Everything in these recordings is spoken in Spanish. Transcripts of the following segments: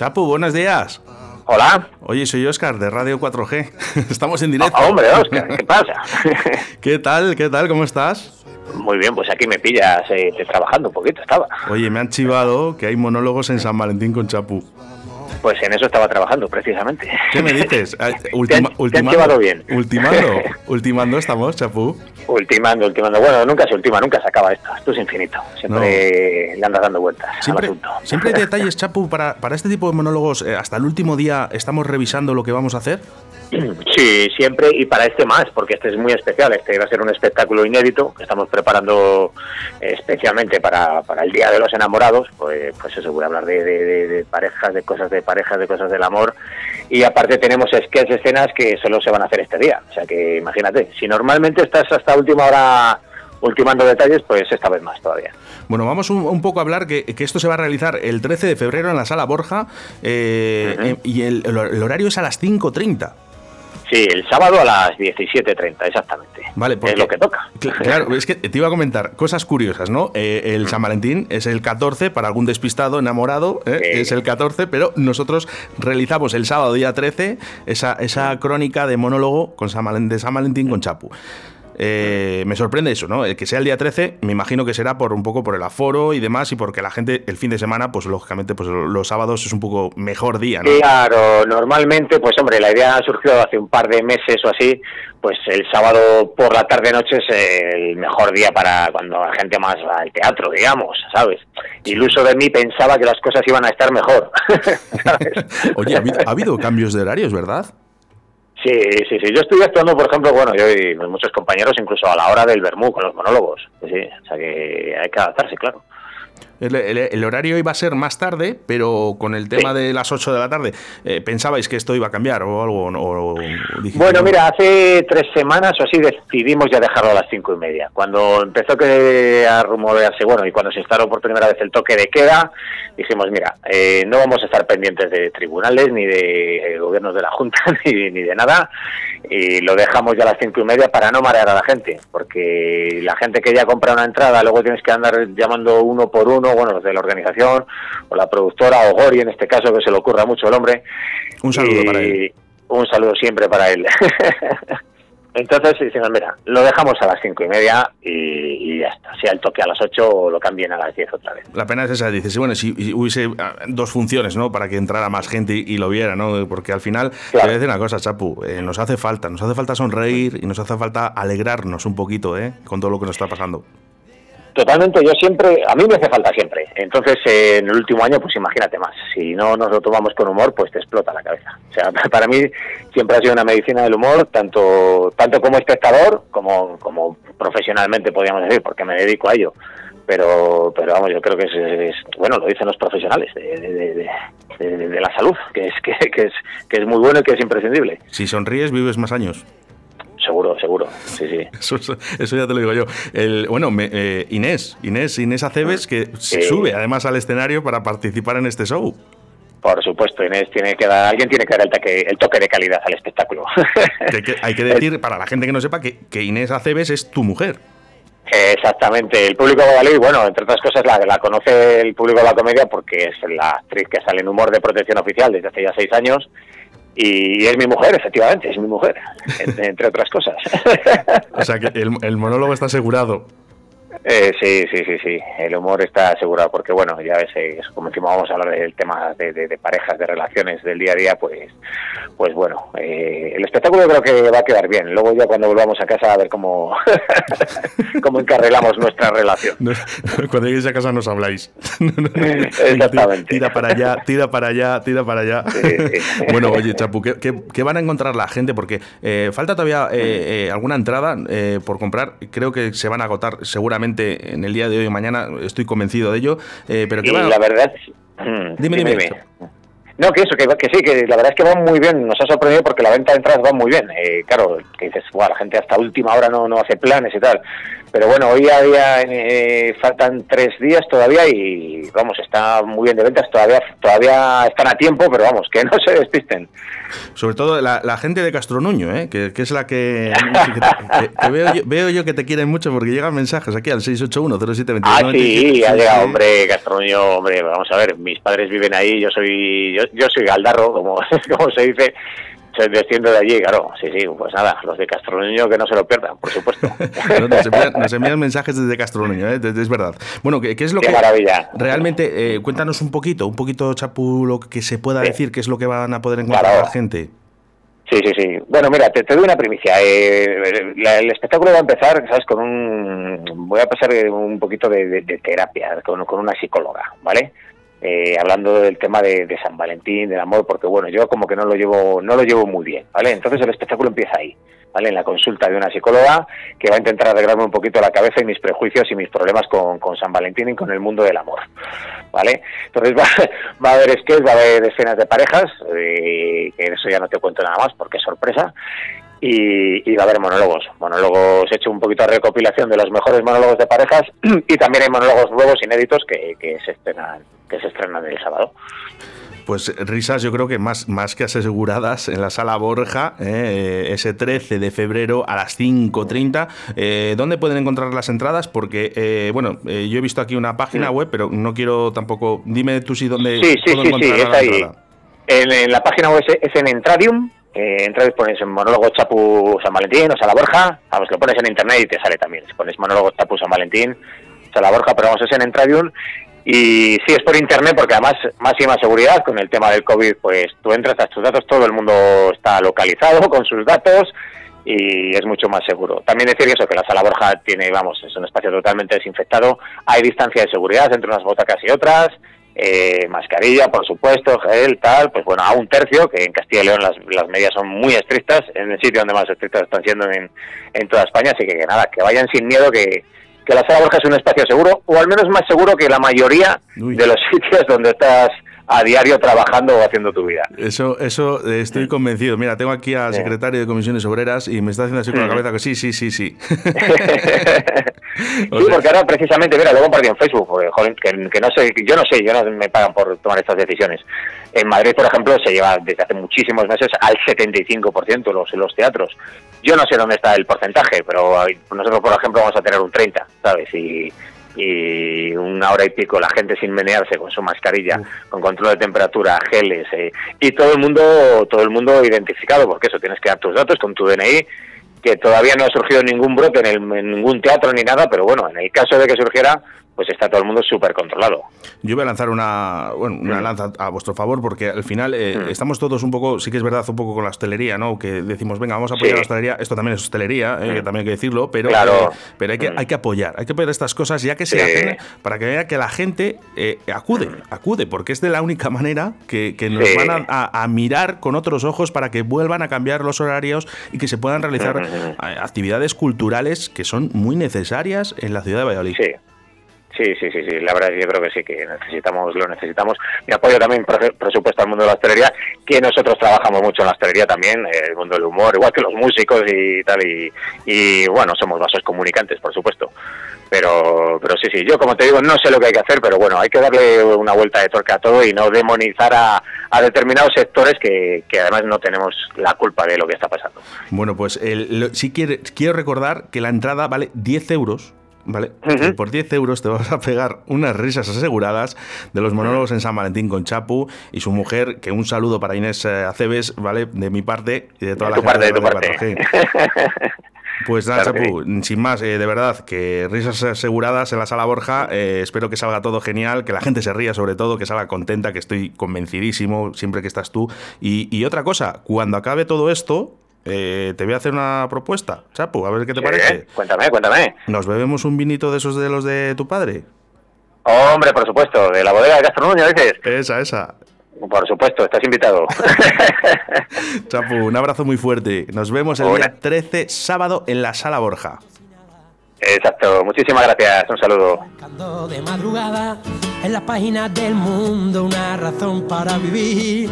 Chapu, buenos días. Hola. Oye, soy Oscar de Radio 4G. Estamos en directo. Ah, hombre, Oscar, ¿qué pasa? ¿Qué tal? ¿Qué tal? ¿Cómo estás? Muy bien, pues aquí me pillas eh, trabajando un poquito, estaba. Oye, me han chivado que hay monólogos en San Valentín con Chapu. Pues en eso estaba trabajando, precisamente. ¿Qué me dices? Ultima, te han, ultimando, bien. Ultimando, ultimando estamos, Chapu. Ultimando, ultimando. Bueno, nunca se ultima, nunca se acaba esto. Esto es infinito. Siempre le andas dando vueltas siempre, al asunto. Siempre hay detalles, Chapu, para, para este tipo de monólogos. Eh, hasta el último día estamos revisando lo que vamos a hacer. Sí, siempre y para este más, porque este es muy especial. Este va a ser un espectáculo inédito que estamos preparando especialmente para, para el Día de los Enamorados. Pues, pues eso, voy a hablar de, de, parejas, de cosas de parejas, de cosas del amor. Y aparte tenemos sketch escenas que solo se van a hacer este día. O sea que imagínate, si normalmente estás hasta última hora ultimando detalles, pues esta vez más todavía. Bueno, vamos un, poco a hablar que, que, esto se va a realizar el 13 de febrero en la sala Borja eh, y el, el, horario es a las 5.30. Sí, el sábado a las 17.30, exactamente. Vale, porque, es lo que toca. Claro, es que te iba a comentar cosas curiosas, ¿no? Eh, el San Valentín es el 14, para algún despistado enamorado, ¿eh? es el 14, pero nosotros realizamos el sábado día 13 esa, esa crónica de monólogo con San, de San Valentín con Chapu. Eh, me sorprende eso, ¿no? El que sea el día 13, me imagino que será por un poco por el aforo y demás, y porque la gente el fin de semana, pues lógicamente, pues los sábados es un poco mejor día, ¿no? Claro, normalmente, pues hombre, la idea ha surgido hace un par de meses o así, pues el sábado por la tarde-noche es el mejor día para cuando la gente más va al teatro, digamos, ¿sabes? Iluso de mí pensaba que las cosas iban a estar mejor. Oye, ha habido cambios de horarios, ¿verdad? Sí, sí, sí. Yo estoy actuando, por ejemplo, bueno, yo y muchos compañeros, incluso a la hora del vermú con los monólogos. Sí, o sea que hay que adaptarse, claro. El, horario iba a ser más tarde, pero con el tema de las 8 de la tarde, eh, ¿pensabais que esto iba a cambiar o algo? bueno, mira, hace tres semanas o así decidimos ya dejarlo a las cinco y media. Cuando empezó que a rumorearse, bueno, y cuando se instaló por primera vez el toque de queda, dijimos, mira, eh, no vamos a estar pendientes de tribunales, ni de eh, gobiernos de la Junta, ni, ni de nada, y lo dejamos ya a las cinco y media para no marear a la gente, porque la gente que ya compra una entrada, luego tienes que andar llamando uno por uno, bueno, los de la organización, o la productora, o Gori en este caso, que se le ocurra mucho el hombre. Un saludo para él. Un saludo siempre para él. Entonces mira, lo dejamos a las cinco y media y, ya está. Sea el toque a las ocho lo cambien a las diez otra vez. La pena es esa, dices, bueno, si, hubiese ah, dos funciones, ¿no? Para que entrara más gente y, lo viera, ¿no? Porque al final, te voy a decir una cosa, Chapu, eh, nos hace falta, nos hace falta sonreír y nos hace falta alegrarnos un poquito, ¿eh? Con todo lo que nos está pasando. Totalmente, yo siempre, a mí me hace falta siempre. Entonces, en el último año, pues imagínate más. Si no nos lo tomamos con humor, pues te explota la cabeza. O sea, para mí siempre ha sido una medicina del humor, tanto tanto como espectador, como, como profesionalmente, podríamos decir, porque me dedico a ello. Pero, pero vamos, yo creo que es, bueno, lo dicen los profesionales de, de, la salud, que es, que, que, es, que es muy bueno y que es imprescindible. Si sonríes, vives más años seguro, seguro. Sí, sí. Eso, ya te lo digo yo. El, bueno, eh, Inés, Inés, Inés Aceves, que sube además al escenario para participar en este show. Por supuesto, Inés tiene que dar, alguien tiene que dar el toque, el toque de calidad al espectáculo. hay que decir, para la gente que no sepa, que, que Inés Aceves es tu mujer. Exactamente, el público de Valladolid, bueno, entre otras cosas la, la conoce el público de la comedia porque es la actriz que sale en Humor de Protección Oficial desde hace ya seis años y es mi mujer, efectivamente, es mi mujer, entre otras cosas. o sea que el, el monólogo está asegurado. Eh, sí, sí, sí, sí. El humor está asegurado porque, bueno, ya ves, eh, como encima vamos a hablar del tema de, parejas, de relaciones del día a día, pues, pues bueno, eh, el espectáculo creo que va a quedar bien. Luego ya cuando volvamos a casa a ver cómo, cómo encarrilamos nuestra relación. cuando lleguéis a casa nos habláis. Exactamente. Tira para allá, tira para allá, tira para allá. bueno, oye, Chapu, ¿qué, van a encontrar la gente? Porque falta todavía alguna entrada por comprar. Creo que se van a agotar seguramente en el día de hoy o mañana, estoy convencido de ello. Eh, pero que la verdad. Dime, dime. No, que eso, que, que, sí, que la verdad es que va muy bien, nos ha sorprendido porque la venta de entradas va muy bien. Eh, claro, que dices, la gente hasta última hora no, no hace planes y tal. Pero bueno, hoy a día eh, faltan tres días todavía y vamos, está muy bien de ventas, todavía todavía están a tiempo, pero vamos, que no se despisten. Sobre todo la, gente de Castronuño, ¿eh? que, es la que, veo, yo, que te quieren mucho porque llegan mensajes aquí al 681 07 Ah, sí, ha llegado, hombre, Castronuño, hombre, vamos a ver, mis padres viven ahí, yo soy yo, yo soy galdarro, como, como se dice, se desciende de allí, claro, sí, sí, pues nada, los de Castronuño que no se lo pierdan, por supuesto. nos, envían, mensajes desde Castronuño, ¿eh? es verdad. Bueno, ¿qué, es lo qué maravilla. Realmente, eh, cuéntanos un poquito, un poquito, Chapu, lo que se pueda decir, qué es lo que van a poder encontrar la gente. Sí, sí, sí. Bueno, mira, te, doy una primicia. Eh, el espectáculo va a empezar, ¿sabes? Con un... Voy a pasar un poquito de, terapia, con, con, una psicóloga, ¿vale? Eh, hablando del tema de, San Valentín, del amor, porque bueno, yo como que no lo llevo, no lo llevo muy bien, ¿vale? Entonces el espectáculo empieza ahí, ¿vale? En la consulta de una psicóloga que va a intentar arreglarme un poquito la cabeza y mis prejuicios y mis problemas con, San Valentín y con el mundo del amor, ¿vale? Entonces va, va a haber sketches, va a haber escenas de parejas, eh, que eso ya no te cuento nada más porque es sorpresa, y, va a haber monólogos. Monólogos, he hecho un poquito de recopilación de los mejores monólogos de parejas y también hay monólogos nuevos, inéditos, que, que se estrenan que se estrenan el sábado. Pues risas yo creo que más, más que aseguradas en la sala Borja, eh, ese 13 de febrero a las 5.30. Eh, ¿Dónde pueden encontrar las entradas? Porque, eh, bueno, eh, yo he visto aquí una página web, pero no quiero tampoco... Dime tú si dónde sí, sí, sí, sí, es ahí. En, la página web es, en Entradium, eh, entras pones en monólogo Chapu San Valentín o Sala Borja, vamos, lo pones en internet y te sale también. Si pones monólogo Chapu San Valentín, Sala Borja, pero vamos, es en Entradium y sí, es por internet porque además máxima seguridad con el tema del COVID, pues tú entras a tus datos, todo el mundo está localizado con sus datos y es mucho más seguro. También decir eso, que la sala Borja tiene, vamos, es un espacio totalmente desinfectado, hay distancia de seguridad entre unas butacas y otras, eh, mascarilla, por supuesto, gel, tal, pues bueno, a un tercio, que en Castilla y León las, las medidas son muy estrictas, en el sitio donde más estrictas están siendo en, en toda España, así que, que nada, que vayan sin miedo, que, que la sala Borja es un espacio seguro, o al menos más seguro que la mayoría de los sitios donde estás a diario trabajando o haciendo tu vida. Eso, eso eh, estoy convencido. Mira, tengo aquí al secretario de Comisiones Obreras y me está haciendo así con la cabeza que sí, sí, sí, sí. sí, porque ahora precisamente, mira, lo compartí en Facebook, joder, que, no sé, yo no sé, yo no me pagan por tomar estas decisiones. En Madrid, por ejemplo, se lleva desde hace muchísimos meses al 75% los, los teatros. Yo no sé dónde está el porcentaje, pero nosotros, por ejemplo, vamos a tener un 30, ¿sabes? Y y una hora y pico la gente sin menearse con su mascarilla, con control de temperatura, geles eh, y todo el mundo todo el mundo identificado porque eso tienes que dar tus datos con tu DNI que todavía no ha surgido ningún brote en, en ningún teatro ni nada, pero bueno, en el caso de que surgiera, pues está todo el mundo súper controlado. Yo voy a lanzar una, bueno, una lanza a vuestro favor, porque al final eh, estamos todos un poco, sí que es verdad, un poco con la hostelería, ¿no? Que decimos, venga, vamos a apoyar la hostelería. Esto también es hostelería, eh, que mm. también hay que decirlo, pero, eh, pero hay, que, hay que apoyar, hay que apoyar estas cosas ya que se hacen para que vea que la gente acude, acude, porque es de la única manera que, nos van a, mirar con otros ojos para que vuelvan a cambiar los horarios y que se puedan realizar actividades culturales que son muy necesarias en la ciudad de Valladolid. Sí. Sí, sí, sí, sí, la verdad yo creo que sí, que necesitamos, lo necesitamos. Mi apoyo también, por supuesto, al mundo de la hostelería, que nosotros trabajamos mucho en la hostelería también, el mundo del humor, igual que los músicos y tal, y, bueno, somos vasos comunicantes, por supuesto. Pero, pero sí, sí, yo como te digo, no sé lo que hay que hacer, pero bueno, hay que darle una vuelta de torque a todo y no demonizar a, determinados sectores que, que, además no tenemos la culpa de lo que está pasando. Bueno, pues el, sí quiero, quiero recordar que la entrada vale 10 euros ¿vale? Por 10 euros te vas a pegar unas risas aseguradas de los monólogos en San Valentín con Chapu y su mujer, que un saludo para Inés eh, Aceves, ¿vale? De mi parte y de toda la gente de, tu parte. Pues nada, Chapu, sin más, eh, de verdad, que risas aseguradas en la sala Borja. Eh, espero que salga todo genial, que la gente se ría sobre todo, que salga contenta, que estoy convencidísimo siempre que estás tú. y otra cosa, cuando acabe todo esto, eh, te voy a hacer una propuesta, Chapu, a ver qué te parece. Cuéntame, cuéntame. ¿Nos bebemos un vinito de esos de los de tu padre? Hombre, por supuesto, de la bodega de gastronomía, dices. Esa, esa. Por supuesto, estás invitado. Chapu, un abrazo muy fuerte. Nos vemos el día 13, sábado, en la Sala Borja. Exacto, muchísimas gracias, un saludo. De madrugada, en las páginas del mundo, una razón para vivir.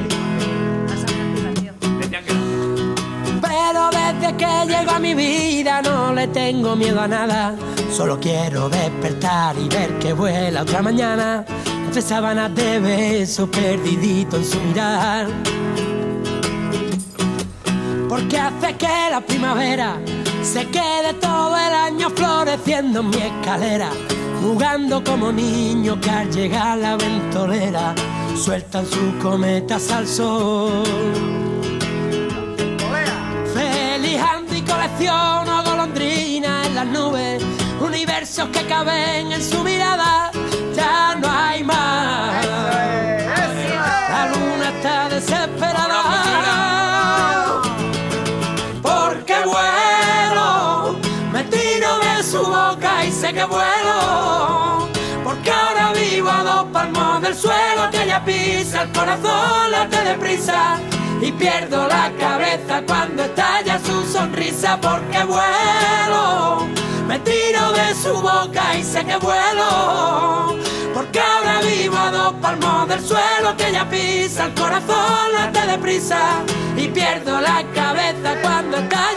Desde que llego a mi vida no le tengo miedo a nada. Solo quiero despertar y ver que vuela otra mañana. Entre sábanas de besos perdidito en su mirar. Porque hace que la primavera se quede todo el año floreciendo en mi escalera. Jugando como niño que al llegar la ventolera sueltan sus cometas al sol. Colecciono golondrinas en las nubes, universos que caben en su mirada, ya no hay más. La luna está desesperada. Porque vuelo, me tiro de su boca y sé que vuelo. Porque ahora vivo a dos palmos del suelo que ella pisa, el corazón late deprisa y pierdo la cabeza cuando estalla su sonrisa. Porque vuelo, me tiro de su boca y sé que vuelo. Porque ahora vivo a dos palmos del suelo que ella pisa, el corazón late deprisa y pierdo la cabeza cuando está